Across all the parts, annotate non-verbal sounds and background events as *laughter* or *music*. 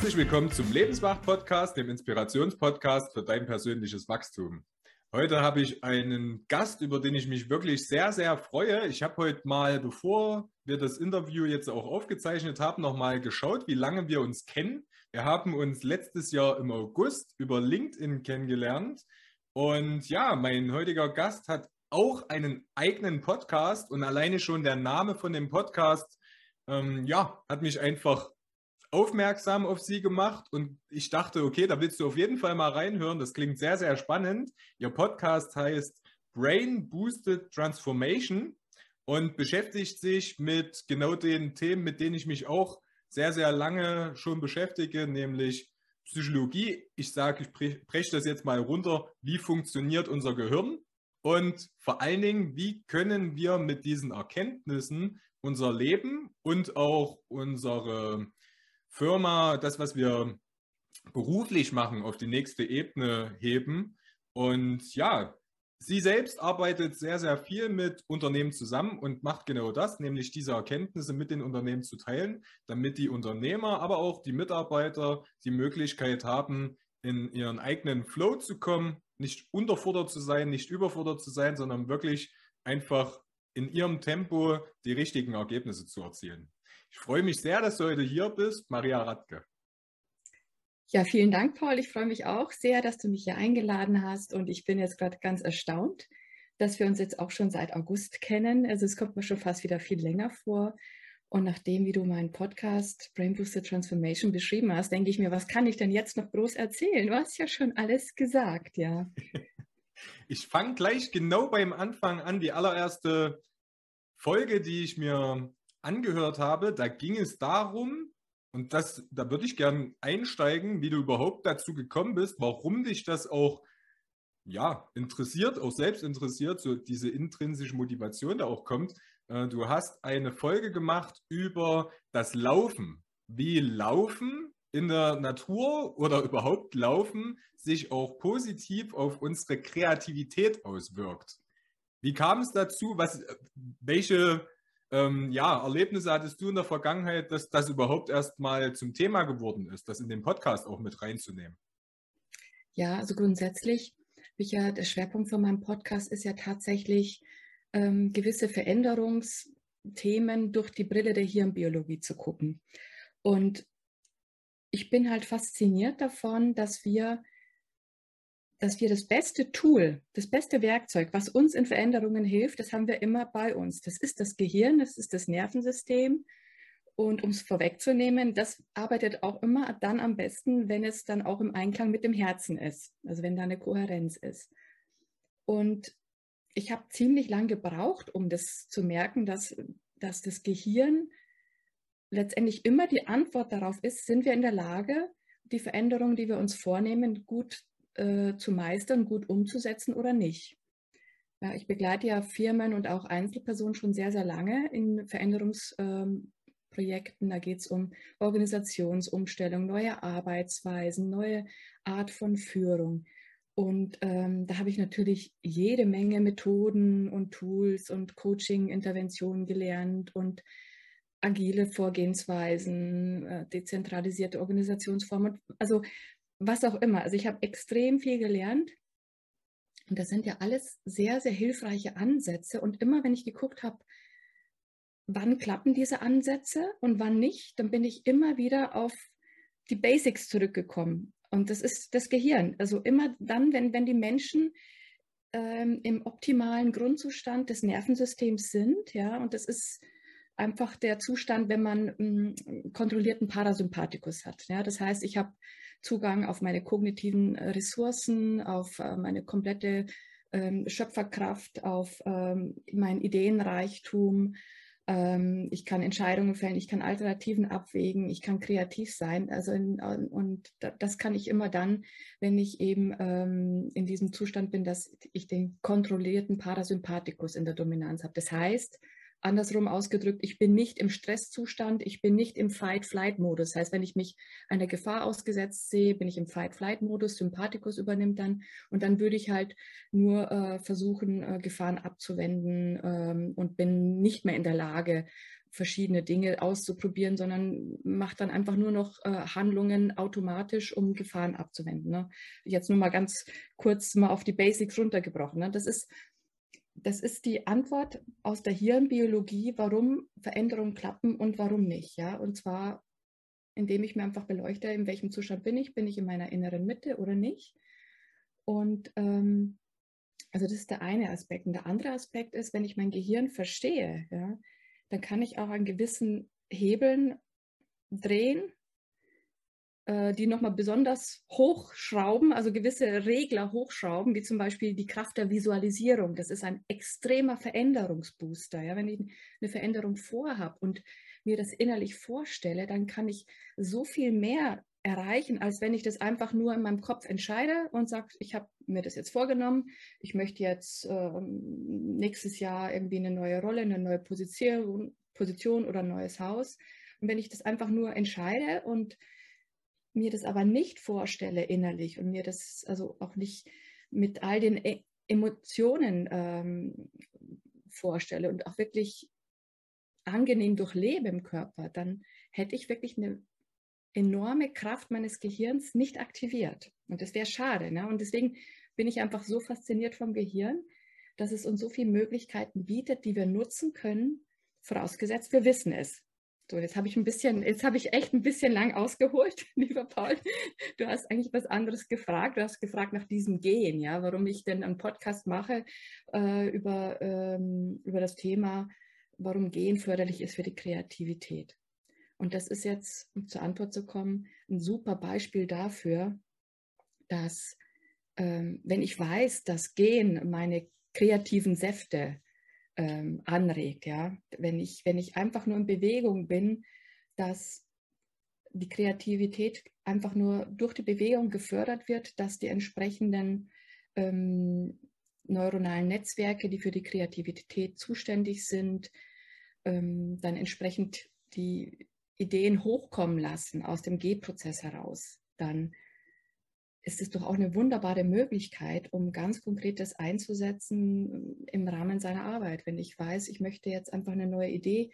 Herzlich willkommen zum Lebenswach-Podcast, dem Inspirationspodcast für dein persönliches Wachstum. Heute habe ich einen Gast, über den ich mich wirklich sehr, sehr freue. Ich habe heute mal, bevor wir das Interview jetzt auch aufgezeichnet haben, nochmal geschaut, wie lange wir uns kennen. Wir haben uns letztes Jahr im August über LinkedIn kennengelernt. Und ja, mein heutiger Gast hat auch einen eigenen Podcast und alleine schon der Name von dem Podcast, ähm, ja, hat mich einfach aufmerksam auf sie gemacht und ich dachte, okay, da willst du auf jeden Fall mal reinhören. Das klingt sehr, sehr spannend. Ihr Podcast heißt Brain Boosted Transformation und beschäftigt sich mit genau den Themen, mit denen ich mich auch sehr, sehr lange schon beschäftige, nämlich Psychologie. Ich sage, ich breche das jetzt mal runter. Wie funktioniert unser Gehirn? Und vor allen Dingen, wie können wir mit diesen Erkenntnissen unser Leben und auch unsere Firma, das, was wir beruflich machen, auf die nächste Ebene heben. Und ja, sie selbst arbeitet sehr, sehr viel mit Unternehmen zusammen und macht genau das, nämlich diese Erkenntnisse mit den Unternehmen zu teilen, damit die Unternehmer, aber auch die Mitarbeiter die Möglichkeit haben, in ihren eigenen Flow zu kommen, nicht unterfordert zu sein, nicht überfordert zu sein, sondern wirklich einfach in ihrem Tempo die richtigen Ergebnisse zu erzielen. Ich freue mich sehr, dass du heute hier bist, Maria Radke. Ja, vielen Dank, Paul. Ich freue mich auch sehr, dass du mich hier eingeladen hast und ich bin jetzt gerade ganz erstaunt, dass wir uns jetzt auch schon seit August kennen. Also es kommt mir schon fast wieder viel länger vor. Und nachdem, wie du meinen Podcast Brain Booster Transformation beschrieben hast, denke ich mir, was kann ich denn jetzt noch groß erzählen? Du hast ja schon alles gesagt, ja. *laughs* Ich fange gleich genau beim Anfang an. Die allererste Folge, die ich mir angehört habe, da ging es darum, und das, da würde ich gern einsteigen, wie du überhaupt dazu gekommen bist, warum dich das auch ja, interessiert, auch selbst interessiert, so diese intrinsische Motivation da auch kommt. Äh, du hast eine Folge gemacht über das Laufen. Wie Laufen in der Natur oder *laughs* überhaupt Laufen sich auch positiv auf unsere Kreativität auswirkt. Wie kam es dazu? Was, welche ähm, ja, Erlebnisse hattest du in der Vergangenheit, dass das überhaupt erst mal zum Thema geworden ist, das in den Podcast auch mit reinzunehmen? Ja, also grundsätzlich, ja, der Schwerpunkt von meinem Podcast ist ja tatsächlich ähm, gewisse Veränderungsthemen durch die Brille der Hirnbiologie zu gucken. Und ich bin halt fasziniert davon, dass wir dass wir das beste Tool, das beste Werkzeug, was uns in Veränderungen hilft, das haben wir immer bei uns. Das ist das Gehirn, das ist das Nervensystem. Und um es vorwegzunehmen, das arbeitet auch immer dann am besten, wenn es dann auch im Einklang mit dem Herzen ist, also wenn da eine Kohärenz ist. Und ich habe ziemlich lang gebraucht, um das zu merken, dass, dass das Gehirn letztendlich immer die Antwort darauf ist, sind wir in der Lage, die Veränderungen, die wir uns vornehmen, gut äh, zu meistern, gut umzusetzen oder nicht. Ja, ich begleite ja Firmen und auch Einzelpersonen schon sehr, sehr lange in Veränderungsprojekten. Ähm, da geht es um Organisationsumstellung, neue Arbeitsweisen, neue Art von Führung. Und ähm, da habe ich natürlich jede Menge Methoden und Tools und Coaching-Interventionen gelernt und agile Vorgehensweisen, äh, dezentralisierte Organisationsformen. Also was auch immer. Also ich habe extrem viel gelernt. Und das sind ja alles sehr, sehr hilfreiche Ansätze. Und immer wenn ich geguckt habe, wann klappen diese Ansätze und wann nicht, dann bin ich immer wieder auf die Basics zurückgekommen. Und das ist das Gehirn. Also immer dann, wenn, wenn die Menschen ähm, im optimalen Grundzustand des Nervensystems sind, ja, und das ist einfach der Zustand, wenn man einen mm, kontrollierten Parasympathikus hat. Ja, das heißt, ich habe Zugang auf meine kognitiven äh, Ressourcen, auf äh, meine komplette ähm, Schöpferkraft, auf ähm, mein Ideenreichtum. Ähm, ich kann Entscheidungen fällen, ich kann Alternativen abwägen, ich kann kreativ sein. Also in, und das kann ich immer dann, wenn ich eben in diesem Zustand bin, dass ich den kontrollierten Parasympathikus in der Dominanz habe. Das heißt, Andersrum ausgedrückt, ich bin nicht im Stresszustand, ich bin nicht im Fight-Flight-Modus. Das heißt, wenn ich mich einer Gefahr ausgesetzt sehe, bin ich im Fight-Flight-Modus, Sympathikus übernimmt dann und dann würde ich halt nur äh, versuchen, äh, Gefahren abzuwenden ähm, und bin nicht mehr in der Lage, verschiedene Dinge auszuprobieren, sondern macht dann einfach nur noch äh, Handlungen automatisch, um Gefahren abzuwenden. Ne? Jetzt nur mal ganz kurz mal auf die Basics runtergebrochen. Ne? Das ist das ist die Antwort aus der Hirnbiologie, warum Veränderungen klappen und warum nicht. Ja? Und zwar, indem ich mir einfach beleuchte, in welchem Zustand bin ich, bin ich in meiner inneren Mitte oder nicht. Und ähm, also das ist der eine Aspekt. Und der andere Aspekt ist, wenn ich mein Gehirn verstehe, ja, dann kann ich auch an gewissen Hebeln drehen äh, die nochmal besonders hochschrauben, also gewisse Regler hochschrauben, wie zum Beispiel die Kraft der Visualisierung. Das ist ein extremer Veränderungsbooster. Ja? Wenn ich eine Veränderung vorhabe und mir das innerlich vorstelle, dann kann ich so viel mehr erreichen, als wenn ich das einfach nur in meinem Kopf entscheide und sage, ich habe mir das jetzt vorgenommen, ich möchte jetzt äh, nächstes Jahr irgendwie eine neue Rolle, eine neue Position, Position oder ein neues Haus. Und wenn ich das einfach nur entscheide und mir das aber nicht vorstelle innerlich und mir das also auch nicht mit all den e Emotionen ähm, vorstelle und auch wirklich angenehm durchlebe im Körper, dann hätte ich wirklich eine enorme Kraft meines Gehirns nicht aktiviert. Und das wäre schade. Ne? Und deswegen bin ich einfach so fasziniert vom Gehirn, dass es uns so viele Möglichkeiten bietet, die wir nutzen können, vorausgesetzt wir wissen es. So, jetzt habe ich ein bisschen, jetzt habe ich echt ein bisschen lang ausgeholt, *laughs* lieber Paul. Du hast eigentlich was anderes gefragt. Du hast gefragt nach diesem Gehen, ja, warum ich denn einen Podcast mache äh, über, ähm, über das Thema, warum Gehen förderlich ist für die Kreativität. Und das ist jetzt, um zur Antwort zu kommen, ein super Beispiel dafür, dass ähm, wenn ich weiß, dass Gehen meine kreativen Säfte ähm, anregt. Ja? Wenn, ich, wenn ich einfach nur in Bewegung bin, dass die Kreativität einfach nur durch die Bewegung gefördert wird, dass die entsprechenden ähm, neuronalen Netzwerke, die für die Kreativität zuständig sind, ähm, dann entsprechend die Ideen hochkommen lassen aus dem G-Prozess heraus, dann ist es doch auch eine wunderbare Möglichkeit, um ganz konkret das einzusetzen im Rahmen seiner Arbeit. Wenn ich weiß, ich möchte jetzt einfach eine neue Idee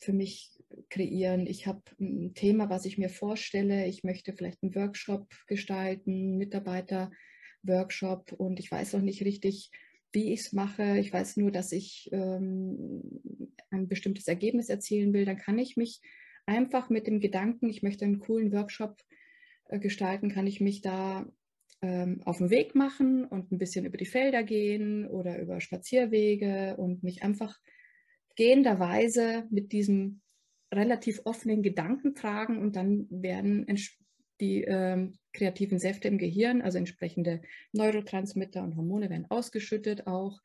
für mich kreieren, ich habe ein Thema, was ich mir vorstelle, ich möchte vielleicht einen Workshop gestalten, Mitarbeiter-Workshop und ich weiß noch nicht richtig, wie ich es mache. Ich weiß nur, dass ich ähm, ein bestimmtes Ergebnis erzielen will. Dann kann ich mich einfach mit dem Gedanken, ich möchte einen coolen Workshop äh, gestalten, kann ich mich da ähm, auf den Weg machen und ein bisschen über die Felder gehen oder über Spazierwege und mich einfach gehenderweise mit diesem relativ offenen Gedanken tragen und dann werden die ähm, kreativen Säfte im Gehirn, also entsprechende Neurotransmitter und Hormone werden ausgeschüttet auch.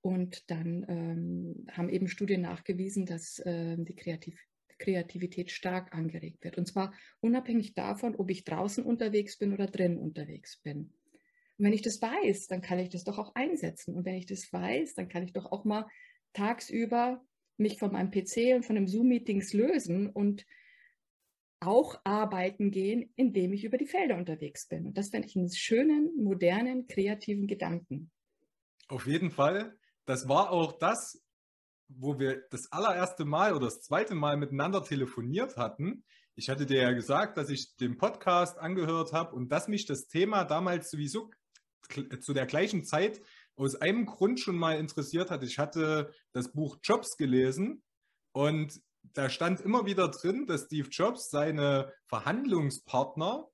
Und dann ähm, haben eben Studien nachgewiesen, dass äh, die Kreativ Kreativität stark angeregt wird. Und zwar unabhängig davon, ob ich draußen unterwegs bin oder drin unterwegs bin. Und wenn ich das weiß, dann kann ich das doch auch einsetzen. Und wenn ich das weiß, dann kann ich doch auch mal tagsüber mich von meinem PC und von den Zoom-Meetings lösen und auch arbeiten gehen, indem ich über die Felder unterwegs bin. Und das fände ich einen schönen, modernen, kreativen Gedanken. Auf jeden Fall. Das war auch das, wo wir das allererste Mal oder das zweite Mal miteinander telefoniert hatten, ich hatte dir ja gesagt, dass ich den Podcast angehört habe und dass mich das Thema damals sowieso zu der gleichen Zeit aus einem Grund schon mal interessiert hat. Ich hatte das Buch Jobs gelesen und da stand immer wieder drin, dass Steve Jobs seine Verhandlungspartner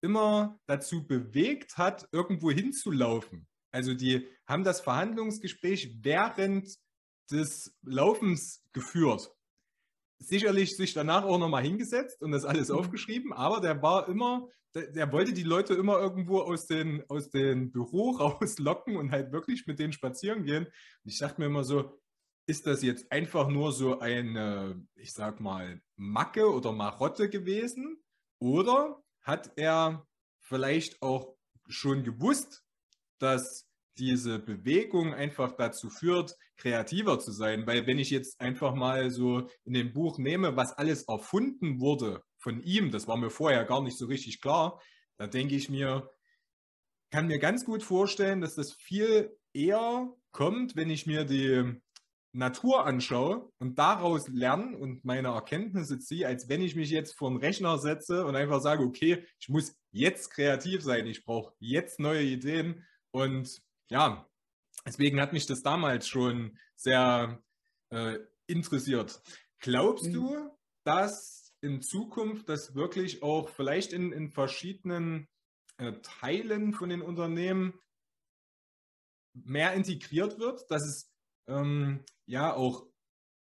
immer dazu bewegt hat, irgendwo hinzulaufen. Also die haben das Verhandlungsgespräch während des Laufens geführt. Sicherlich sich danach auch nochmal hingesetzt und das alles mhm. aufgeschrieben, aber der war immer, der, der, wollte die Leute immer irgendwo aus den, aus dem Büro *laughs* rauslocken und halt wirklich mit denen spazieren gehen. Und ich dachte mir immer so, ist das jetzt einfach nur so eine, ich sag mal, Macke oder Marotte gewesen? Oder hat er vielleicht auch schon gewusst, dass diese Bewegung einfach dazu führt, kreativer zu sein. Weil wenn ich jetzt einfach mal so in dem Buch nehme, was alles erfunden wurde von ihm, das war mir vorher gar nicht so richtig klar, da denke ich mir, kann mir ganz gut vorstellen, dass das viel eher kommt, wenn ich mir die Natur anschaue und daraus lerne und meine Erkenntnisse ziehe, als wenn ich mich jetzt vor den Rechner setze und einfach sage, okay, ich muss jetzt kreativ sein, ich brauche jetzt neue Ideen. Und ja, deswegen hat mich das damals schon sehr äh, interessiert. Glaubst mhm. du, dass in Zukunft das wirklich auch vielleicht in, in verschiedenen äh, Teilen von den Unternehmen mehr integriert wird, dass es ähm, ja auch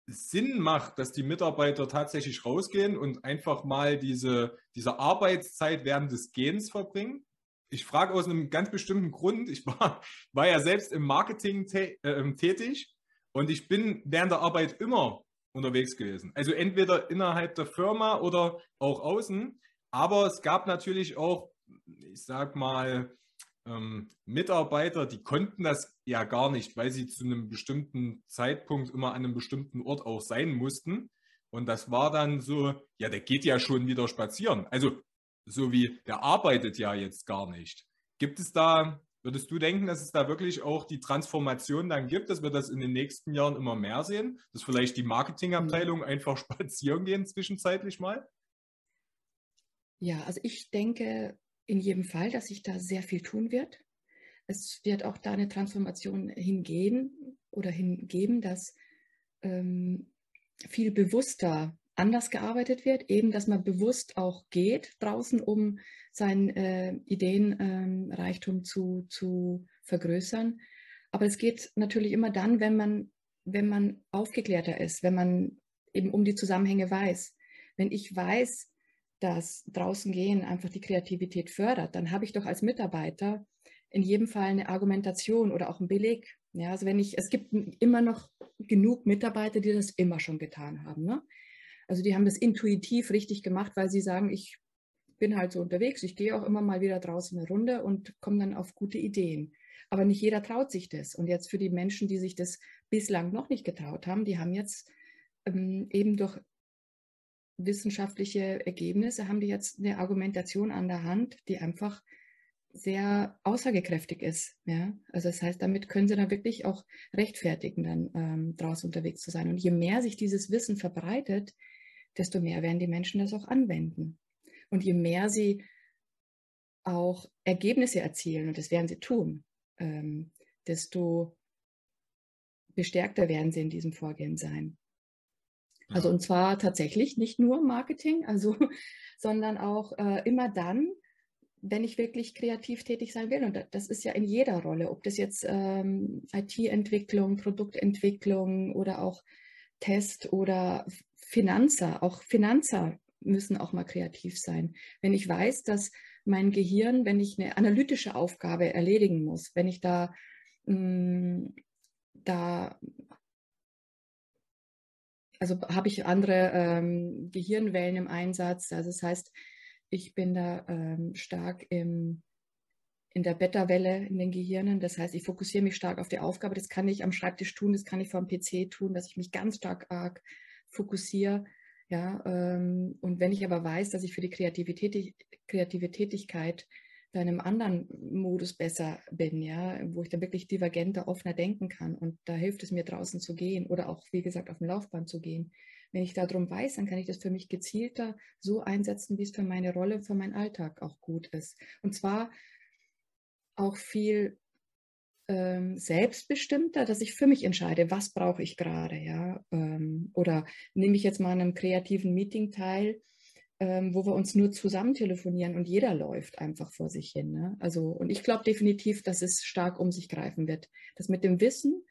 Sinn macht, dass die Mitarbeiter tatsächlich rausgehen und einfach mal diese, diese Arbeitszeit während des Gehens verbringen? Ich frage aus einem ganz bestimmten Grund. Ich war, *laughs* war ja selbst im Marketing äh, tätig und ich bin während der Arbeit immer unterwegs gewesen. Also entweder innerhalb der Firma oder auch außen. Aber es gab natürlich auch, ich sag mal, ähm, Mitarbeiter, die konnten das ja gar nicht, weil sie zu einem bestimmten Zeitpunkt immer an einem bestimmten Ort auch sein mussten. Und das war dann so, ja, der geht ja schon wieder spazieren. Also so wie, der arbeitet ja jetzt gar nicht. Gibt es da, würdest du denken, dass es da wirklich auch die Transformation dann gibt, dass wir das in den nächsten Jahren immer mehr sehen? Dass vielleicht die Marketingabteilung mhm. einfach *laughs* spazieren gehen zwischenzeitlich mal? Ja, also ich denke, in jedem Fall, dass sich da sehr viel tun wird. Es wird auch da eine Transformation hingehen oder hingeben, dass ähm, viel bewusster anders gearbeitet wird, eben dass man bewusst auch geht draußen, um seinen äh, Ideenreichtum ähm, zu, zu vergrößern. Aber es geht natürlich immer dann, wenn man, wenn man aufgeklärter ist, wenn man eben um die Zusammenhänge weiß. Wenn ich weiß, dass draußen gehen einfach die Kreativität fördert, dann habe ich doch als Mitarbeiter in jedem Fall eine Argumentation oder auch einen Beleg. Ja, also wenn ich, es gibt immer noch genug Mitarbeiter, die das immer schon getan haben. Ne? Also die haben das intuitiv richtig gemacht, weil sie sagen, ich bin halt so unterwegs, ich gehe auch immer mal wieder draußen eine Runde und komme dann auf gute Ideen. Aber nicht jeder traut sich das. Und jetzt für die Menschen, die sich das bislang noch nicht getraut haben, die haben jetzt ähm, eben durch wissenschaftliche Ergebnisse haben die jetzt eine Argumentation an der Hand, die einfach sehr aussagekräftig ist. Ja? Also das heißt, damit können sie dann wirklich auch rechtfertigen, dann ähm, draußen unterwegs zu sein. Und je mehr sich dieses Wissen verbreitet, desto mehr werden die Menschen das auch anwenden. Und je mehr sie auch Ergebnisse erzielen, und das werden sie tun, ähm, desto bestärkter werden sie in diesem Vorgehen sein. Also und zwar tatsächlich nicht nur Marketing, also, *laughs* sondern auch äh, immer dann, wenn ich wirklich kreativ tätig sein will. Und das ist ja in jeder Rolle, ob das jetzt ähm, IT-Entwicklung, Produktentwicklung oder auch Test oder Finanzer, auch Finanzer müssen auch mal kreativ sein. Wenn ich weiß, dass mein Gehirn, wenn ich eine analytische Aufgabe erledigen muss, wenn ich da, mh, mm, da also habe ich andere ähm, Gehirnwellen im Einsatz. Also das heißt, ich bin da ähm, stark im, in der Beta-Welle in den Gehirnen. Das heißt, ich fokussiere mich stark auf die Aufgabe. Das kann ich am Schreibtisch tun, das kann ich vor dem PC tun, dass ich mich ganz stark arg fokussiere. Ja, ähm, und wenn ich aber weiß, dass ich für die Kreativität, kreative Tätigkeit da in einem anderen Modus besser bin, ja, wo ich dann wirklich divergenter, offener denken kann. Und da hilft es mir draußen zu gehen oder auch, wie gesagt, auf dem Laufband zu gehen. Wenn ich darum weiß, dann kann ich das für mich gezielter so einsetzen, wie es für meine Rolle, für meinen Alltag auch gut ist. Und zwar auch viel ähm, selbstbestimmter, dass ich für mich entscheide, was brauche ich gerade, ja. Ähm, oder nehme ich jetzt mal an einem kreativen Meeting teil, ähm, wo wir uns nur zusammen telefonieren und jeder läuft einfach vor sich hin. Ne? Also, und ich glaube definitiv, dass es stark um sich greifen wird. Das mit dem Wissen,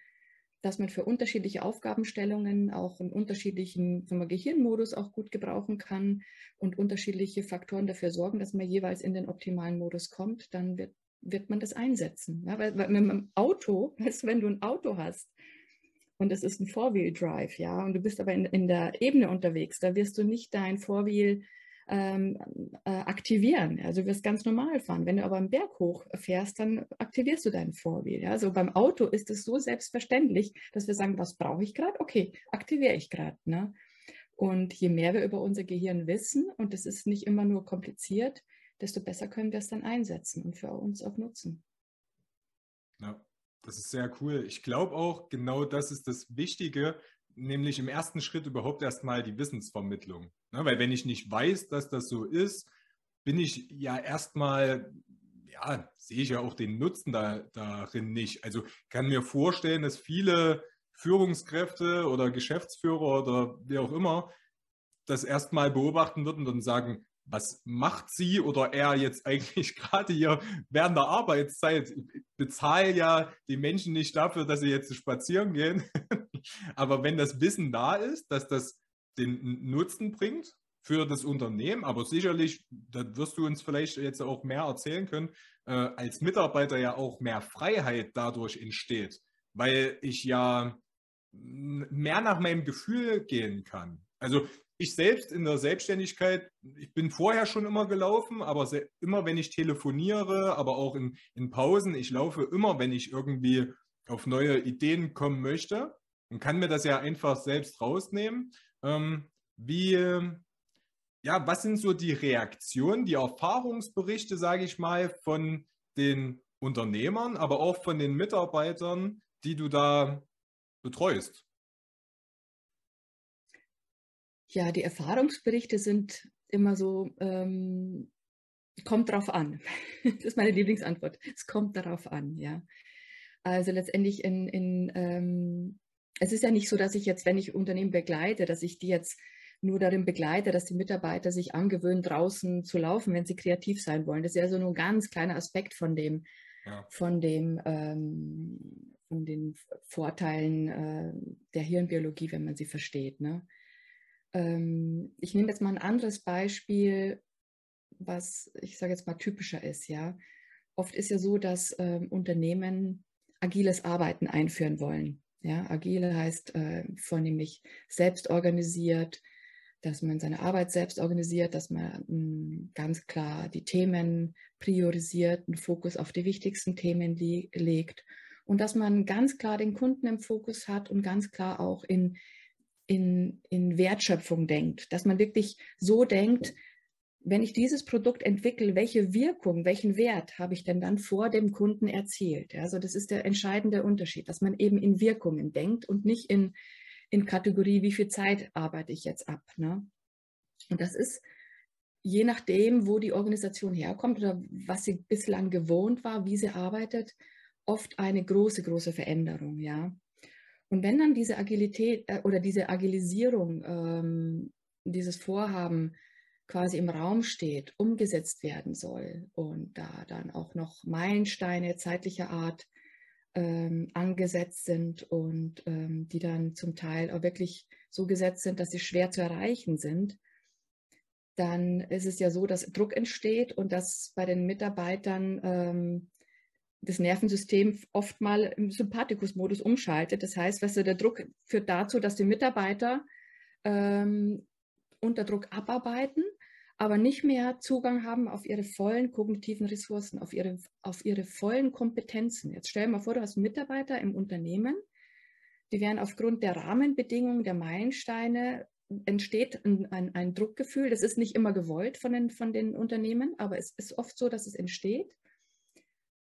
dass man für unterschiedliche Aufgabenstellungen auch einen unterschiedlichen wir, Gehirnmodus auch gut gebrauchen kann und unterschiedliche Faktoren dafür sorgen, dass man jeweils in den optimalen Modus kommt, dann wird, wird man das einsetzen. Ja? Weil, weil mit einem Auto, *laughs* weißt du, wenn du ein Auto hast, und es ist ein Four-Wheel-Drive, ja, und du bist aber in, in der Ebene unterwegs, da wirst du nicht dein Four-Wheel ähm, äh, aktivieren. Also du wirst ganz normal fahren. Wenn du aber einen Berg hoch fährst, dann aktivierst du dein Four-Wheel. Ja? Also beim Auto ist es so selbstverständlich, dass wir sagen, was brauche ich gerade? Okay, aktiviere ich gerade. Ne? Und je mehr wir über unser Gehirn wissen, und es ist nicht immer nur kompliziert, desto besser können wir es dann einsetzen und für uns auch nutzen. Ja. Das ist sehr cool. Ich glaube auch, genau das ist das Wichtige, nämlich im ersten Schritt überhaupt erstmal die Wissensvermittlung. Ne? Weil wenn ich nicht weiß, dass das so ist, bin ich ja erstmal, ja, sehe ich ja auch den Nutzen da, darin nicht. Also kann mir vorstellen, dass viele Führungskräfte oder Geschäftsführer oder wie auch immer das erstmal beobachten würden und sagen, was macht sie oder er jetzt eigentlich *laughs* gerade hier während der Arbeitszeit? Ich bezahle ja die Menschen nicht dafür, dass sie jetzt spazieren gehen. *laughs* aber wenn das Wissen da ist, dass das den Nutzen bringt für das Unternehmen, aber sicherlich, da wirst du uns vielleicht jetzt auch mehr erzählen können, äh, als Mitarbeiter ja auch mehr Freiheit dadurch entsteht, weil ich ja mehr nach meinem Gefühl gehen kann. Also ich selbst in der Selbstständigkeit, ich bin vorher schon immer gelaufen, aber immer wenn ich telefoniere, aber auch in, in Pausen, ich laufe immer, wenn ich irgendwie auf neue Ideen kommen möchte und kann mir das ja einfach selbst rausnehmen. Ähm, wie, ja, was sind so die Reaktionen, die Erfahrungsberichte, sage ich mal, von den Unternehmern, aber auch von den Mitarbeitern, die du da betreust? Ja, die Erfahrungsberichte sind immer so, ähm, kommt drauf an. *laughs* das ist meine Lieblingsantwort. Es kommt darauf an, ja. Also letztendlich in, in ähm, es ist ja nicht so, dass ich jetzt, wenn ich Unternehmen begleite, dass ich die jetzt nur darin begleite, dass die Mitarbeiter sich angewöhnen, draußen zu laufen, wenn sie kreativ sein wollen. Das ist ja so nur ein ganz kleiner Aspekt von dem, ja. von dem, ähm, von den Vorteilen äh, der Hirnbiologie, wenn man sie versteht. Ne? Ähm, ich nehme jetzt mal ein anderes Beispiel, was ich sage jetzt mal typischer ist. Ja, oft ist ja so, dass ähm, Unternehmen agiles Arbeiten einführen wollen. Ja, agile heißt äh, vornehmlich selbst organisiert, dass man seine Arbeit selbst organisiert, dass man mh, hm, ganz klar die Themen priorisiert, einen Fokus auf die wichtigsten Themen legt und dass man ganz klar den Kunden im Fokus hat und ganz klar auch in in, in Wertschöpfung denkt, dass man wirklich so denkt, wenn ich dieses Produkt entwickle, welche Wirkung, welchen Wert habe ich denn dann vor dem Kunden erzielt? Also das ist der entscheidende Unterschied, dass man eben in Wirkungen denkt und nicht in, in Kategorie, wie viel Zeit arbeite ich jetzt ab. Ne? Und das ist je nachdem, wo die Organisation herkommt oder was sie bislang gewohnt war, wie sie arbeitet, oft eine große, große Veränderung. Ja? Und wenn dann diese Agilität äh, oder diese Agilisierung, ähm, dieses Vorhaben quasi im Raum steht, umgesetzt werden soll und da dann auch noch Meilensteine zeitlicher Art ähm, angesetzt sind und ähm, die dann zum Teil auch wirklich so gesetzt sind, dass sie schwer zu erreichen sind, dann ist es ja so, dass Druck entsteht und dass bei den Mitarbeitern ähm, das Nervensystem oft mal im Sympathikus-Modus umschaltet. Das heißt, weißt der Druck führt dazu, dass die Mitarbeiter ähm, unter Druck abarbeiten, aber nicht mehr Zugang haben auf ihre vollen kognitiven Ressourcen, auf ihre, auf ihre vollen Kompetenzen. Jetzt stell dir mal vor, du hast Mitarbeiter im Unternehmen, die werden aufgrund der Rahmenbedingungen, der Meilensteine, entsteht ein, ein, ein Druckgefühl. Das ist nicht immer gewollt von den, von den Unternehmen, aber es ist oft so, dass es entsteht.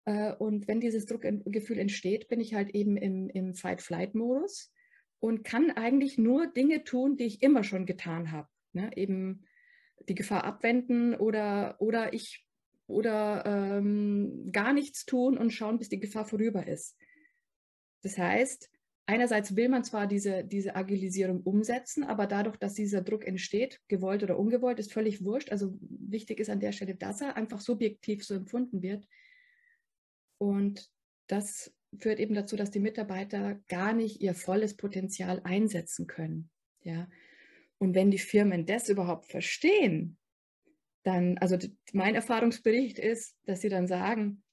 Äh, und wenn dieses Druckgefühl entsteht, bin ich halt eben im, im Fight-Flight-Modus und kann eigentlich nur Dinge tun, die ich immer schon getan habe. Ne? Eben die Gefahr abwenden oder, oder ich oder ähm, gar nichts tun und schauen, bis die Gefahr vorüber ist. Das heißt, einerseits will man zwar diese, diese Agilisierung umsetzen, aber dadurch, dass dieser Druck entsteht, gewollt oder ungewollt, ist völlig wurscht. Also wichtig ist an der Stelle, dass er einfach subjektiv so empfunden wird, und das führt eben dazu, dass die Mitarbeiter gar nicht ihr volles Potenzial einsetzen können. Ja? Und wenn die Firmen das überhaupt verstehen, dann, also mein Erfahrungsbericht ist, dass sie dann sagen,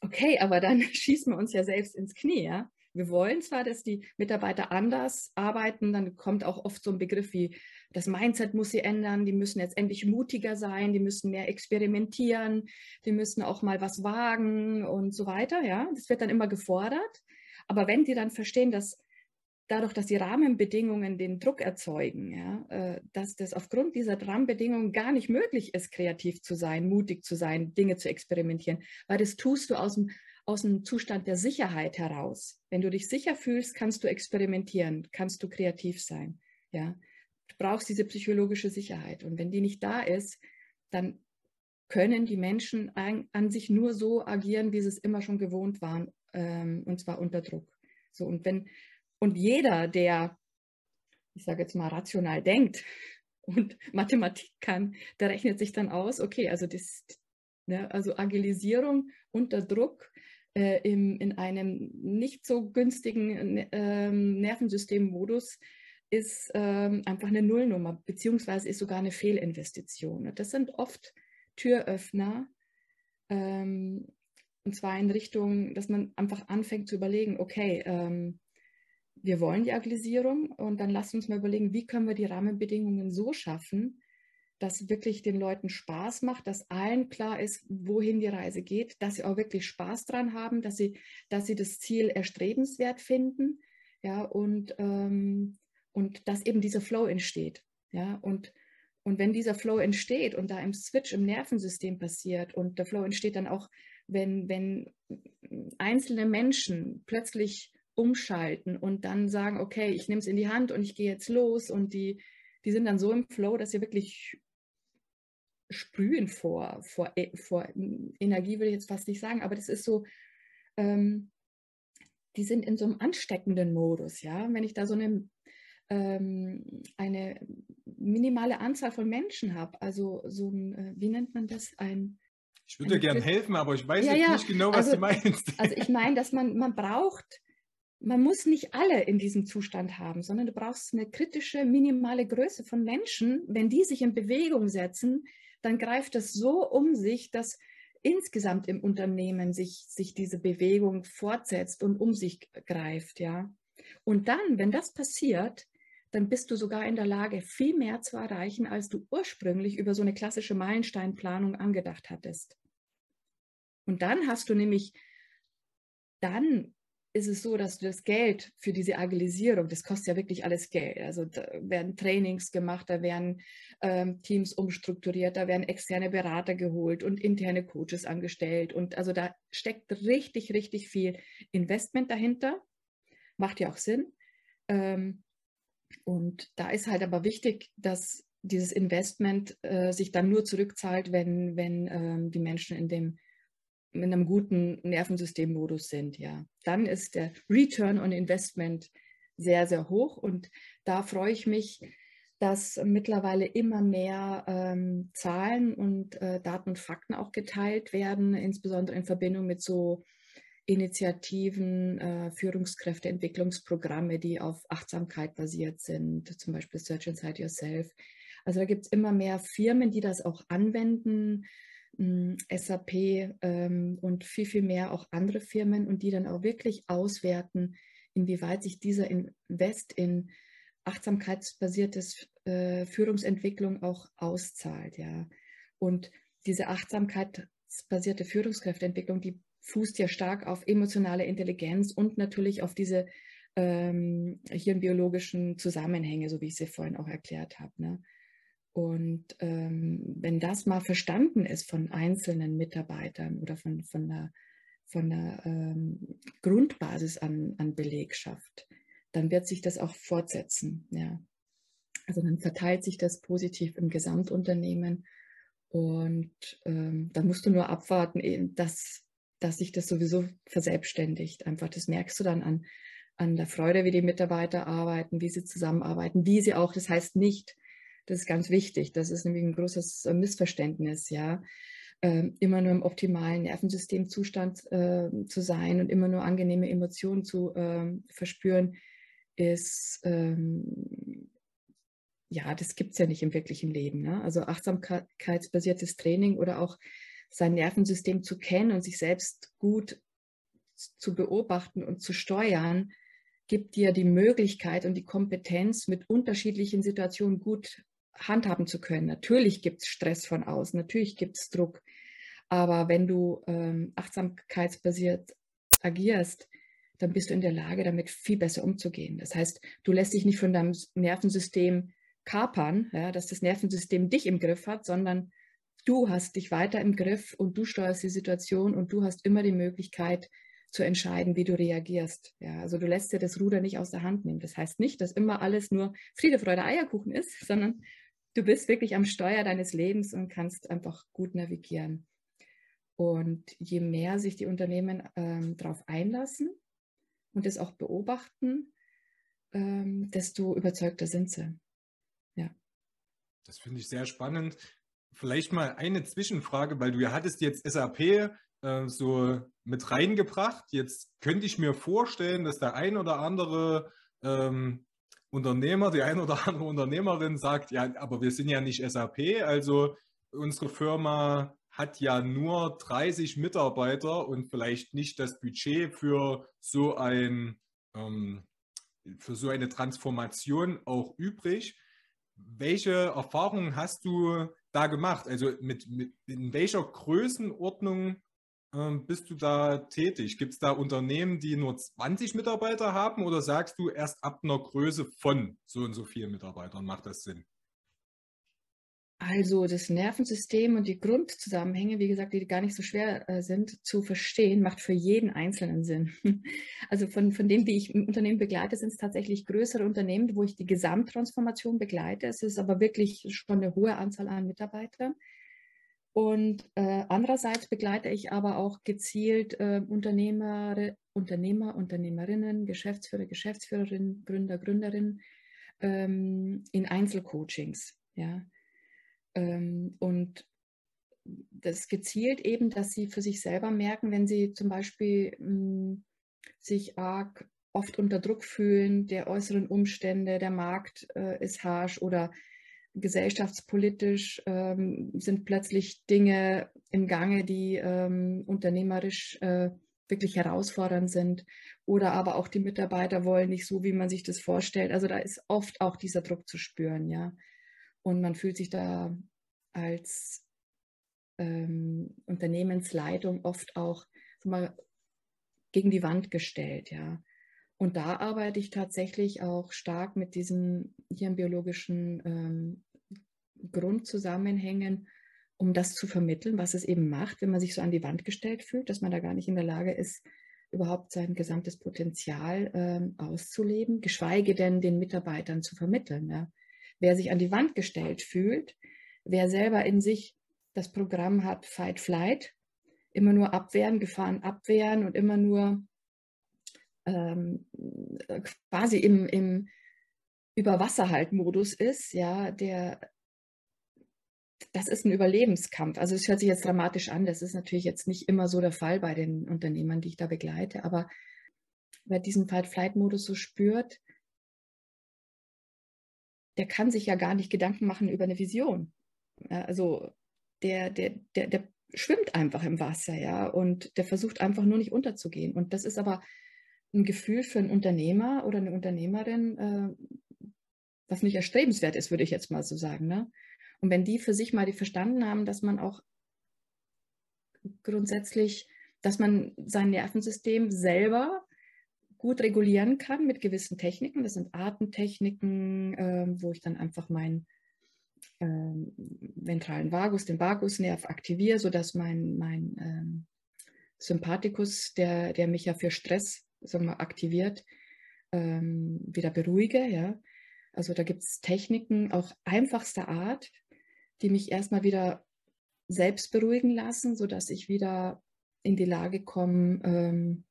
okay, aber dann *laughs* schießen wir uns ja selbst ins Knie, ja. Wir wollen zwar, dass die Mitarbeiter anders arbeiten, dann kommt auch oft so ein Begriff wie, das Mindset muss sie ändern, die müssen jetzt endlich mutiger sein, die müssen mehr experimentieren, die müssen auch mal was wagen und so weiter, ja. Das wird dann immer gefordert. Aber wenn die dann verstehen, dass dadurch, dass die Rahmenbedingungen den Druck erzeugen, ja, äh, dass das aufgrund dieser Rahmenbedingungen gar nicht möglich ist, kreativ zu sein, mutig zu sein, Dinge zu experimentieren, weil das tust du aus dem aus einem Zustand der Sicherheit heraus. Wenn du dich sicher fühlst, kannst du experimentieren, kannst du kreativ sein. Ja, brauchst diese psychologische Sicherheit. Und wenn die nicht da ist, dann können die Menschen an, an sich nur so agieren, wie sie es immer schon gewohnt waren, ähm, und zwar unter Druck. So und wenn und jeder, der, ich sage jetzt mal rational denkt *laughs* und Mathematik kann, der rechnet sich dann aus, okay, also das, ne, also Agilisierung unter Druck äh, in einem nicht so günstigen äh, Nervensystemmodus ist äh, einfach eine Nullnummer, beziehungsweise ist sogar eine Fehlinvestition. Das sind oft Türöffner, ähm, und zwar in Richtung, dass man einfach anfängt zu überlegen, okay, ähm, wir wollen die Agilisierung und dann lasst uns mal überlegen, wie können wir die Rahmenbedingungen so schaffen, dass wirklich den Leuten Spaß macht, dass allen klar ist, wohin die Reise geht, dass sie auch wirklich Spaß dran haben, dass sie, dass sie das Ziel erstrebenswert finden, ja, und, ähm, und dass eben dieser Flow entsteht, ja, und, und wenn dieser Flow entsteht und da im Switch im Nervensystem passiert und der Flow entsteht dann auch, wenn, wenn einzelne Menschen plötzlich umschalten und dann sagen, okay, ich nehme es in die Hand und ich gehe jetzt los und die, die sind dann so im Flow, dass sie wirklich sprühen vor, vor, e, vor Energie, würde ich jetzt fast nicht sagen, aber das ist so, ähm, die sind in so einem ansteckenden Modus, ja. Wenn ich da so eine, ähm, eine minimale Anzahl von Menschen habe, also so ein, äh, wie nennt man das, ein ich würde dir gerne helfen, aber ich weiß ja, jetzt ja. nicht genau, was also, du meinst. Also ich meine, dass man, man braucht, man muss nicht alle in diesem Zustand haben, sondern du brauchst eine kritische, minimale Größe von Menschen. Wenn die sich in Bewegung setzen, dann greift das so um sich, dass insgesamt im Unternehmen sich, sich diese Bewegung fortsetzt und um sich greift, ja. Und dann, wenn das passiert, dann bist du sogar in der Lage, viel mehr zu erreichen, als du ursprünglich über so eine klassische Meilensteinplanung angedacht hattest. Und dann hast du nämlich, dann ist es so, dass du das Geld für diese Agilisierung, das kostet ja wirklich alles Geld. Also da werden Trainings gemacht, da werden ähm, Teams umstrukturiert, da werden externe Berater geholt und interne Coaches angestellt. Und also da steckt richtig, richtig viel Investment dahinter. Macht ja auch Sinn. Ähm, und da ist halt aber wichtig, dass dieses Investment äh, sich dann nur zurückzahlt, wenn, wenn ähm, die Menschen in dem in einem guten Nervensystemmodus sind, ja. Dann ist der Return on Investment sehr, sehr hoch und da freue ich mich, dass mittlerweile immer mehr ähm, Zahlen und äh, Daten und Fakten auch geteilt werden, insbesondere in Verbindung mit so Initiativen, äh, Führungskräfteentwicklungsprogramme, die auf Achtsamkeit basiert sind, zum Beispiel Search Inside Yourself. Also da gibt es immer mehr Firmen, die das auch anwenden, SAP ähm, und viel, viel mehr auch andere Firmen und die dann auch wirklich auswerten, inwieweit sich dieser Invest in achtsamkeitsbasiertes äh, Führungsentwicklung auch auszahlt. Ja. Und diese achtsamkeitsbasierte Führungskräfteentwicklung, die fußt ja stark auf emotionale Intelligenz und natürlich auf diese ähm, hirnbiologischen Zusammenhänge, so wie ich sie vorhin auch erklärt habe. Ne? Und ähm, wenn das mal verstanden ist von einzelnen Mitarbeitern oder von, von der, von der ähm, Grundbasis an, an Belegschaft, dann wird sich das auch fortsetzen. Ja. Also dann verteilt sich das positiv im Gesamtunternehmen und ähm, dann musst du nur abwarten, eh, dass, dass sich das sowieso verselbstständigt. Einfach, das merkst du dann an, an der Freude, wie die Mitarbeiter arbeiten, wie sie zusammenarbeiten, wie sie auch, das heißt nicht, das ist ganz wichtig. Das ist nämlich ein großes äh, Missverständnis, ja. Ähm, immer nur im optimalen Nervensystemzustand äh, zu sein und immer nur angenehme Emotionen zu äh, verspüren, ist, ähm, ja, das gibt es ja nicht im wirklichen Leben. Ne? Also achtsamkeitsbasiertes Training oder auch sein Nervensystem zu kennen und sich selbst gut zu beobachten und zu steuern, gibt dir die Möglichkeit und die Kompetenz, mit unterschiedlichen Situationen gut handhaben zu können. Natürlich gibt es Stress von außen, natürlich gibt es Druck, aber wenn du ähm, achtsamkeitsbasiert agierst, dann bist du in der Lage, damit viel besser umzugehen. Das heißt, du lässt dich nicht von deinem Nervensystem kapern, ja, dass das Nervensystem dich im Griff hat, sondern du hast dich weiter im Griff und du steuerst die Situation und du hast immer die Möglichkeit zu entscheiden, wie du reagierst. Ja, also du lässt dir das Ruder nicht aus der Hand nehmen. Das heißt nicht, dass immer alles nur Friede, Freude, Eierkuchen ist, *laughs* sondern du bist wirklich am Steuer deines Lebens und kannst einfach gut navigieren. Und je mehr sich die Unternehmen ähm, darauf einlassen und es auch beobachten, ähm, desto überzeugter sind sie. Ja. Das finde ich sehr spannend. Vielleicht mal eine Zwischenfrage, weil du ja hattest jetzt SAP äh, so mit reingebracht. Jetzt könnte ich mir vorstellen, dass der ein oder andere ähm, Unternehmer, die ein oder andere Unternehmerin sagt, ja, aber wir sind ja nicht SAP, also unsere Firma hat ja nur 30 Mitarbeiter und vielleicht nicht das Budget für so ein ähm, für so eine Transformation auch übrig. Welche Erfahrungen hast du da gemacht? Also mit, mit in welcher Größenordnung ähm, bist du da tätig? Gibt es da Unternehmen, die nur 20 Mitarbeiter haben oder sagst du erst ab einer Größe von so und so vielen Mitarbeitern macht das Sinn? Also das Nervensystem und die Grundzusammenhänge, wie gesagt, die gar nicht so schwer äh, sind zu verstehen, macht für jeden Einzelnen Sinn. *laughs* Also von, von dem, wie ich im Unternehmen begleite, sind es tatsächlich größere Unternehmen, wo ich die Gesamttransformation begleite. Es ist aber wirklich schon eine hohe Anzahl an Mitarbeitern. Und äh, andererseits begleite ich aber auch gezielt äh, Unternehmer, Unternehmer, Unternehmerinnen, Geschäftsführer, Geschäftsführerinnen, Gründer, Gründerinnen ähm, in Einzelcoachings. Ja und das gezielt eben, dass sie für sich selber merken, wenn sie zum Beispiel mh, hm, sich arg oft unter Druck fühlen, der äußeren Umstände, der Markt äh, ist harsch oder gesellschaftspolitisch ähm, sind plötzlich Dinge im Gange, die ähm, unternehmerisch äh, wirklich herausfordernd sind. Oder aber auch die Mitarbeiter wollen nicht so, wie man sich das vorstellt. Also da ist oft auch dieser Druck zu spüren, ja. Und man fühlt sich da als ähm, Unternehmensleitung oft auch mal, gegen die Wand gestellt, ja. Und da arbeite ich tatsächlich auch stark mit diesen hirnbiologischen ähm, Grundzusammenhängen, um das zu vermitteln, was es eben macht, wenn man sich so an die Wand gestellt fühlt, dass man da gar nicht in der Lage ist, überhaupt sein gesamtes Potenzial ähm, auszuleben, geschweige denn den Mitarbeitern zu vermitteln. Ja. Wer sich an die Wand gestellt fühlt, wer selber in sich das Programm hat, Fight, Flight, immer nur abwehren, Gefahren abwehren und immer nur ähm, quasi im, im Überwasserhalt-Modus ist, ja, der, das ist ein Überlebenskampf. Also es hört sich jetzt dramatisch an, das ist natürlich jetzt nicht immer so der Fall bei den Unternehmern, die ich da begleite, aber wer diesen Fight-Flight-Modus so spürt, der kann sich ja gar nicht Gedanken machen über eine Vision. Also der, der, der, der schwimmt einfach im Wasser, ja, und der versucht einfach nur nicht unterzugehen. Und das ist aber ein Gefühl für einen Unternehmer oder eine Unternehmerin, äh, was nicht erstrebenswert ist, würde ich jetzt mal so sagen. Ne? Und wenn die für sich mal die verstanden haben, dass man auch grundsätzlich, dass man sein Nervensystem selber gut regulieren kann mit gewissen Techniken. Das sind Atemtechniken, äh, wo ich dann einfach mein ähm, ventralen Vagus, den Vagusnerv aktiviere, sodass mein, mein ähm, Sympathikus, der, der mich ja für Stress sagen wir, aktiviert, ähm, wieder beruhige. Ja? Also da gibt es Techniken, auch einfachster Art, die mich erstmal wieder selbst beruhigen lassen, sodass ich wieder in die Lage komme, ähm,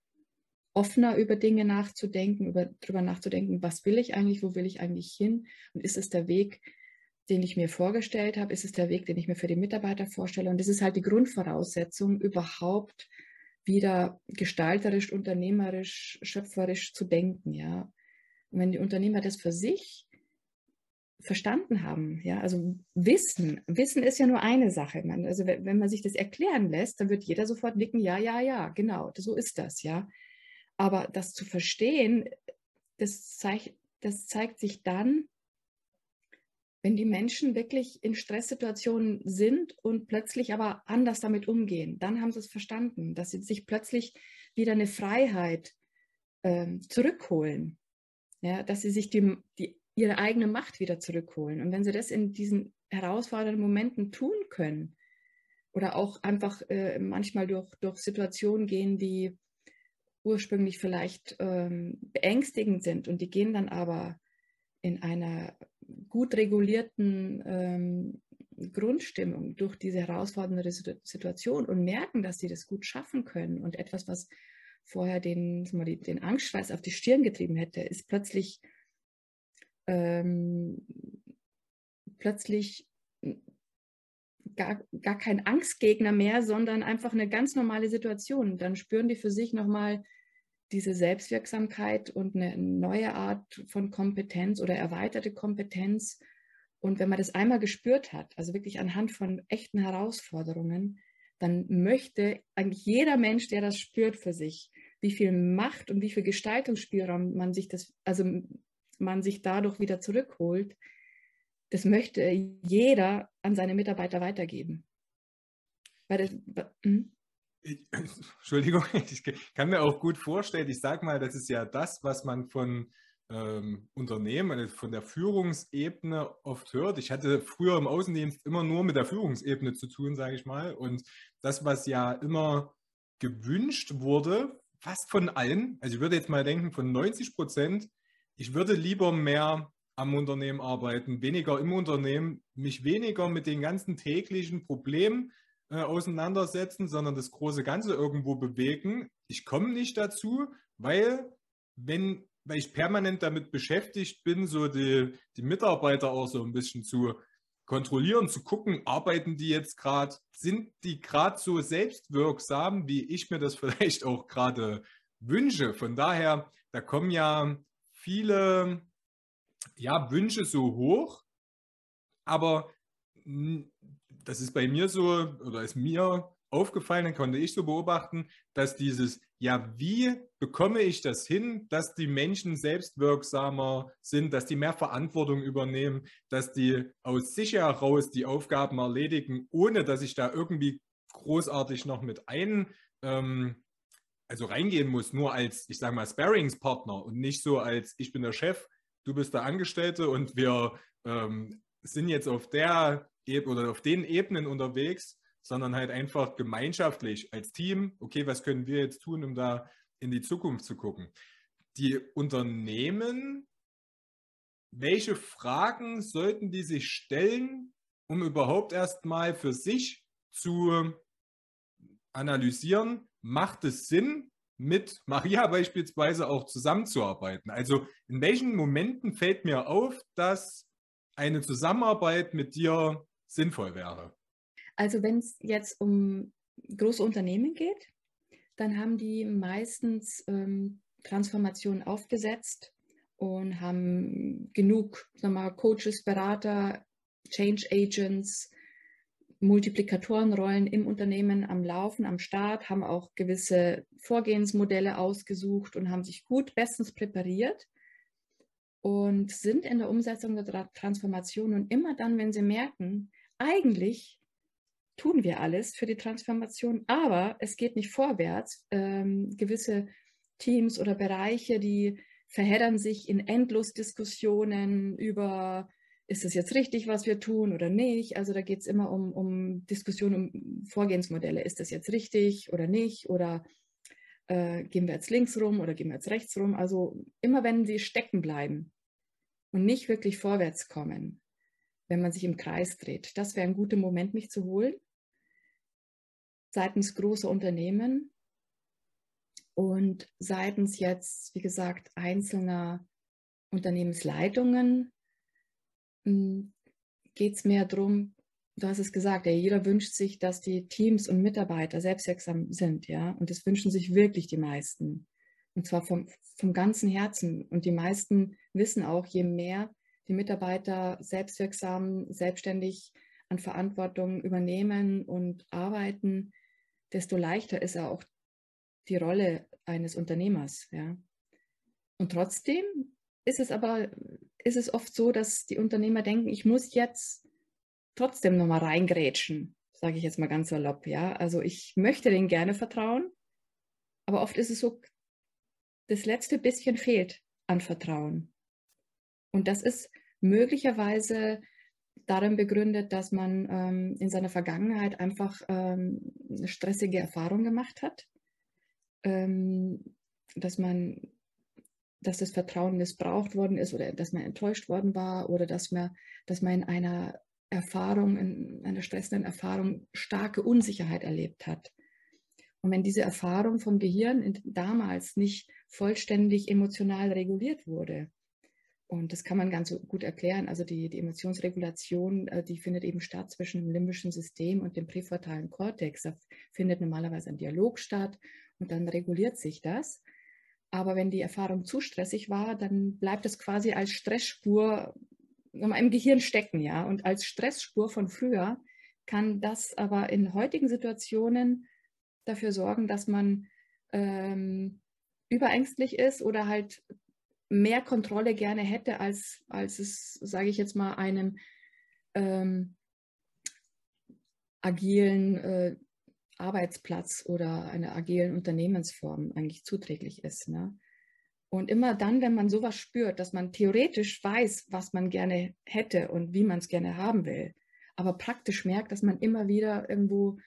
offener über Dinge nachzudenken, über, darüber nachzudenken, was will ich eigentlich, wo will ich eigentlich hin und ist es der Weg, den ich mir vorgestellt habe, ist es der Weg, den ich mir für die Mitarbeiter vorstelle. Und das ist halt die Grundvoraussetzung, überhaupt wieder gestalterisch, unternehmerisch, schöpferisch zu denken. Ja. Und wenn die Unternehmer das für sich verstanden haben, ja, also Wissen, Wissen ist ja nur eine Sache. Man, also wenn man sich das erklären lässt, dann wird jeder sofort nicken, ja, ja, ja, genau, so ist das, ja. Aber das zu verstehen, das, zeigt, das zeigt sich dann, wenn die Menschen wirklich in Stresssituationen sind und plötzlich aber anders damit umgehen, dann haben sie es verstanden, dass sie sich plötzlich wieder eine Freiheit äh, zurückholen, ja, dass sie sich die, die, ihre eigene Macht wieder zurückholen. Und wenn sie das in diesen herausfordernden Momenten tun können, oder auch einfach äh, manchmal durch, durch Situationen gehen, die ursprünglich vielleicht ähm, beängstigend sind und die gehen dann aber in einer gut regulierten ähm, Grundstimmung durch diese herausfordernde Situation und merken, dass sie das gut schaffen können und etwas, was vorher den, den Angstschweiß auf die Stirn getrieben hätte, ist plötzlich ähm, plötzlich gar, gar kein Angstgegner mehr, sondern einfach eine ganz normale Situation. Dann spüren die für sich nochmal diese Selbstwirksamkeit und eine neue Art von Kompetenz oder erweiterte Kompetenz. Und wenn man das einmal gespürt hat, also wirklich anhand von echten Herausforderungen, dann möchte eigentlich jeder Mensch, der das spürt für sich, wie viel Macht und wie viel Gestaltungsspielraum man sich das, also man sich dadurch wieder zurückholt, das möchte jeder an seine Mitarbeiter weitergeben. Weil das, hm? Ich, *laughs* Entschuldigung, ich kann mir auch gut vorstellen, ich sage mal, das ist ja das, was man von ähm, Unternehmen, also von der Führungsebene oft hört. Ich hatte früher im Außendienst immer nur mit der Führungsebene zu tun, sage ich mal. Und das, was ja immer gewünscht wurde, fast von allen, also ich würde jetzt mal denken, von 90 Prozent, ich würde lieber mehr am Unternehmen arbeiten, weniger im Unternehmen, mich weniger mit den ganzen täglichen Problemen äh, auseinandersetzen, sondern das große Ganze irgendwo bewegen. Ich komme nicht dazu, weil wenn weil ich permanent damit beschäftigt bin, so die, die Mitarbeiter auch so ein bisschen zu kontrollieren, zu gucken, arbeiten die jetzt gerade, sind die gerade so selbstwirksam, wie ich mir das *laughs* vielleicht auch gerade wünsche. Von daher, da kommen ja viele ja, Wünsche so hoch, aber das ist bei mir so oder ist mir aufgefallen, dann konnte ich so beobachten, dass dieses, ja, wie bekomme ich das hin, dass die Menschen selbstwirksamer sind, dass die mehr Verantwortung übernehmen, dass die aus sich heraus die Aufgaben erledigen, ohne dass ich da irgendwie großartig noch mit ein, ähm, also reingehen muss, nur als, ich sage mal, Sparringspartner und nicht so als, ich bin der Chef, du bist der Angestellte und wir ähm, sind jetzt auf der oder auf den Ebenen unterwegs, sondern halt einfach gemeinschaftlich als Team, okay, was können wir jetzt tun, um da in die Zukunft zu gucken. Die Unternehmen, welche Fragen sollten die sich stellen, um überhaupt erstmal für sich zu analysieren, macht es Sinn, mit Maria *laughs* beispielsweise auch zusammenzuarbeiten? Also in welchen Momenten fällt mir auf, dass eine Zusammenarbeit mit dir sinnvoll wäre? Also wenn es jetzt um große Unternehmen geht, dann haben die meistens ähm, Transformationen aufgesetzt und haben genug wir, Coaches, Berater, Change Agents, Multiplikatorenrollen im Unternehmen am Laufen, am Start, haben auch gewisse Vorgehensmodelle ausgesucht und haben sich gut bestens präpariert und sind in der Umsetzung der Transformation. Und immer dann, wenn sie merken, eigentlich tun wir alles für die Transformation, aber es geht nicht vorwärts, ähm, gewisse Teams oder Bereiche, die verheddern sich in Endlosdiskussionen über ist es jetzt richtig, was wir tun oder nicht? Also da geht es immer um, um Diskussionen, um Vorgehensmodelle. Ist das jetzt richtig oder nicht? Oder äh, gehen wir jetzt links rum oder gehen wir jetzt rechts rum? Also immer wenn sie stecken bleiben und nicht wirklich vorwärts kommen, wenn man sich im Kreis dreht, das wäre ein guter Moment, mich zu holen. Seitens großer Unternehmen und seitens jetzt, wie gesagt, einzelner Unternehmensleitungen hm, geht es mehr darum, du hast es gesagt, ja, jeder wünscht sich, dass die Teams und Mitarbeiter selbstwirksam sind, ja, und das wünschen sich wirklich die meisten. Und zwar vom, vom ganzen Herzen. Und die meisten wissen auch, je mehr die Mitarbeiter selbstwirksam, selbstständig an Verantwortung übernehmen und arbeiten, desto leichter ist auch die Rolle eines Unternehmers. Ja. Und trotzdem ist es aber ist es oft so, dass die Unternehmer denken, ich muss jetzt trotzdem nochmal reingrätschen, sage ich jetzt mal ganz salopp. Ja? Also ich möchte denen gerne vertrauen, aber oft ist es so, das letzte bisschen fehlt an Vertrauen. Und das ist möglicherweise darin begründet, dass man ähm, in seiner Vergangenheit einfach ähm, eine stressige Erfahrung gemacht hat, ähm, dass man, dass das Vertrauen missbraucht worden ist oder dass man enttäuscht worden war oder dass man, dass man in einer Erfahrung, in einer stressenden Erfahrung starke Unsicherheit erlebt hat. Und wenn diese Erfahrung vom Gehirn damals nicht vollständig emotional reguliert wurde, und das kann man ganz gut erklären. Also die, die Emotionsregulation, äh, die findet eben statt zwischen dem limbischen System und dem präfrontalen Kortex. Da findet normalerweise ein Dialog statt und dann reguliert sich das. Aber wenn die Erfahrung zu stressig war, dann bleibt es quasi als Stressspur im Gehirn stecken, ja. Und als Stressspur von früher kann das aber in heutigen Situationen dafür sorgen, dass man ähm, überängstlich ist oder halt mehr Kontrolle gerne hätte, als, als es, sage ich jetzt mal, einem ähm, agilen äh, Arbeitsplatz oder einer agilen Unternehmensform eigentlich zuträglich ist. Ne? Und immer dann, wenn man sowas spürt, dass man theoretisch weiß, was man gerne hätte und wie man es gerne haben will, aber praktisch merkt, dass man immer wieder irgendwo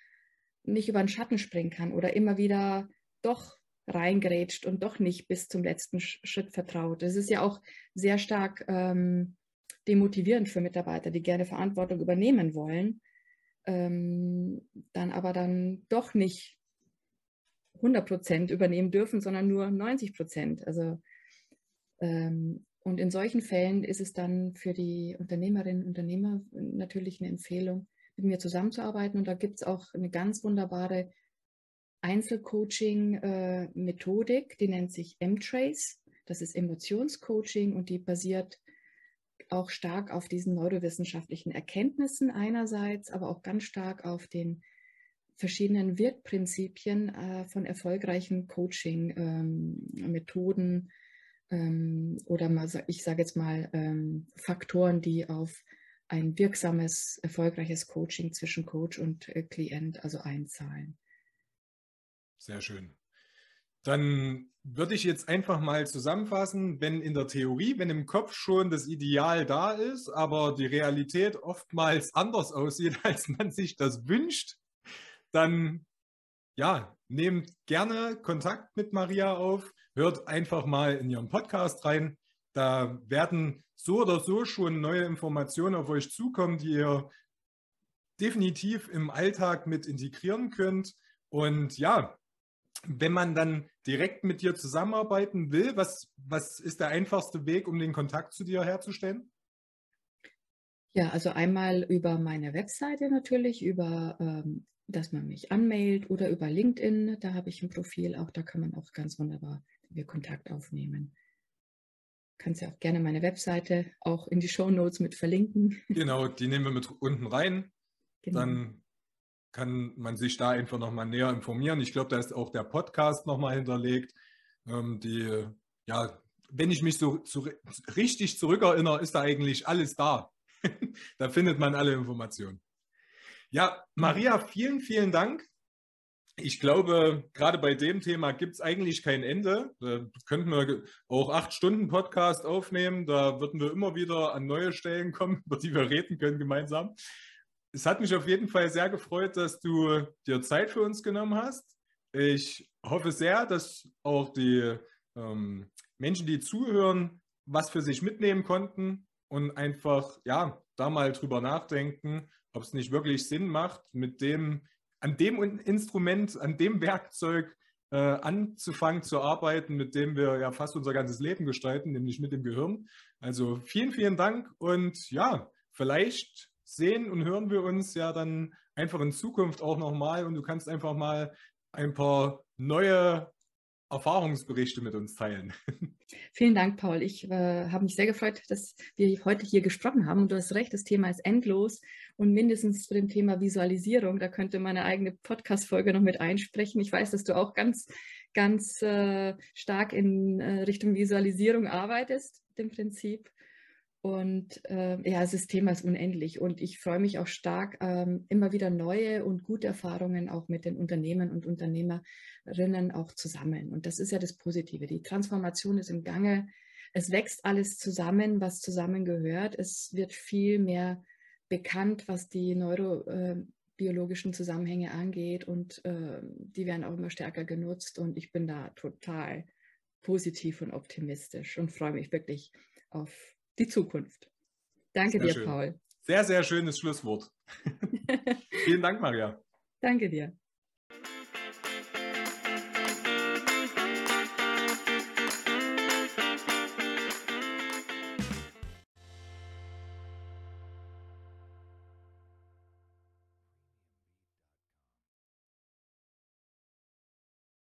nicht über den Schatten springen kann oder immer wieder doch reingrätscht und doch nicht bis zum letzten Schritt vertraut. Das ist ja auch sehr stark ähm, demotivierend für Mitarbeiter, die gerne Verantwortung übernehmen wollen, ähm, dann aber dann doch nicht 100 Prozent übernehmen dürfen, sondern nur 90 Prozent. Also ähm, und in solchen Fällen ist es dann für die Unternehmerinnen und Unternehmer natürlich eine Empfehlung, mit mir zusammenzuarbeiten. Und da gibt es auch eine ganz wunderbare Einzelcoaching-Methodik, äh, die nennt sich M-Trace. Das ist Emotionscoaching und die basiert auch stark auf diesen neurowissenschaftlichen Erkenntnissen einerseits, aber auch ganz stark auf den verschiedenen Wirkprinzipien äh, von erfolgreichen Coaching-Methoden ähm, ähm, oder mal, ich sage jetzt mal ähm, Faktoren, die auf ein wirksames, erfolgreiches Coaching zwischen Coach und äh, Klient also einzahlen. Sehr schön. Dann würde ich jetzt einfach mal zusammenfassen, wenn in der Theorie, wenn im Kopf schon das Ideal da ist, aber die Realität oftmals anders aussieht, *laughs* als man sich das wünscht, dann ja, nehmt gerne Kontakt mit Maria auf, hört einfach mal in ihren Podcast rein. Da werden so oder so schon neue Informationen auf euch zukommen, die ihr definitiv im Alltag mit integrieren könnt. Und ja, wenn man dann direkt mit dir zusammenarbeiten will, was, was ist der einfachste Weg, um den Kontakt zu dir herzustellen? Ja, also einmal über meine Webseite natürlich, über ähm, dass man mich anmailt oder über LinkedIn. Da habe ich ein Profil, auch da kann man auch ganz wunderbar Kontakt aufnehmen. Kannst ja auch gerne meine Webseite auch in die Show Notes mit verlinken. Genau, die nehmen wir mit unten rein. Genau. Dann kann man sich da einfach nochmal näher informieren. Ich glaube, da ist auch der Podcast nochmal hinterlegt. Ähm, die, ja, wenn ich mich so zu, richtig zurückerinnere, ist da eigentlich alles da. *laughs* da findet man alle Informationen. Ja, Maria, vielen, vielen Dank. Ich glaube, gerade bei dem Thema gibt es eigentlich kein Ende. Da könnten wir auch acht Stunden Podcast aufnehmen. Da würden wir immer wieder an neue Stellen kommen, *laughs* über die wir reden können gemeinsam es hat mich auf jeden Fall sehr gefreut, dass du dir Zeit für uns genommen hast. Ich hoffe sehr, dass auch die ähm, Menschen, die zuhören, was für sich mitnehmen konnten und einfach ja da mal drüber nachdenken, ob es nicht wirklich Sinn macht, mit dem an dem Instrument, an dem Werkzeug äh, anzufangen zu arbeiten, mit dem wir ja fast unser ganzes Leben gestalten, nämlich mit dem Gehirn. Also vielen, vielen Dank und ja, vielleicht sehen und hören wir uns ja dann einfach in Zukunft auch nochmal und du kannst einfach mal ein paar neue Erfahrungsberichte mit uns teilen. *laughs* Vielen Dank, Paul. Ich äh, habe mich sehr gefreut, dass wir heute hier gesprochen haben. Und du hast recht, das Thema ist endlos. Und mindestens zu dem Thema Visualisierung, da könnte meine eigene Podcast-Folge noch mit einsprechen. Ich weiß, dass du auch ganz, ganz äh, stark in äh, Richtung Visualisierung arbeitest, im Prinzip. Und äh, ja, das Thema ist unendlich und ich freue mich auch stark, ähm, immer wieder neue und gute Erfahrungen auch mit den Unternehmen und Unternehmerinnen auch zu sammeln. Und das ist ja das Positive. Die Transformation ist im Gange. Es wächst alles zusammen, was zusammengehört. Es wird viel mehr bekannt, was die neurobiologischen Zusammenhänge angeht und äh, die werden auch immer stärker genutzt und ich bin da total positiv und optimistisch und freue mich wirklich auf die Zukunft. Danke sehr dir, schön. Paul. Sehr, sehr schönes Schlusswort. *laughs* Vielen Dank, Maria. Danke dir.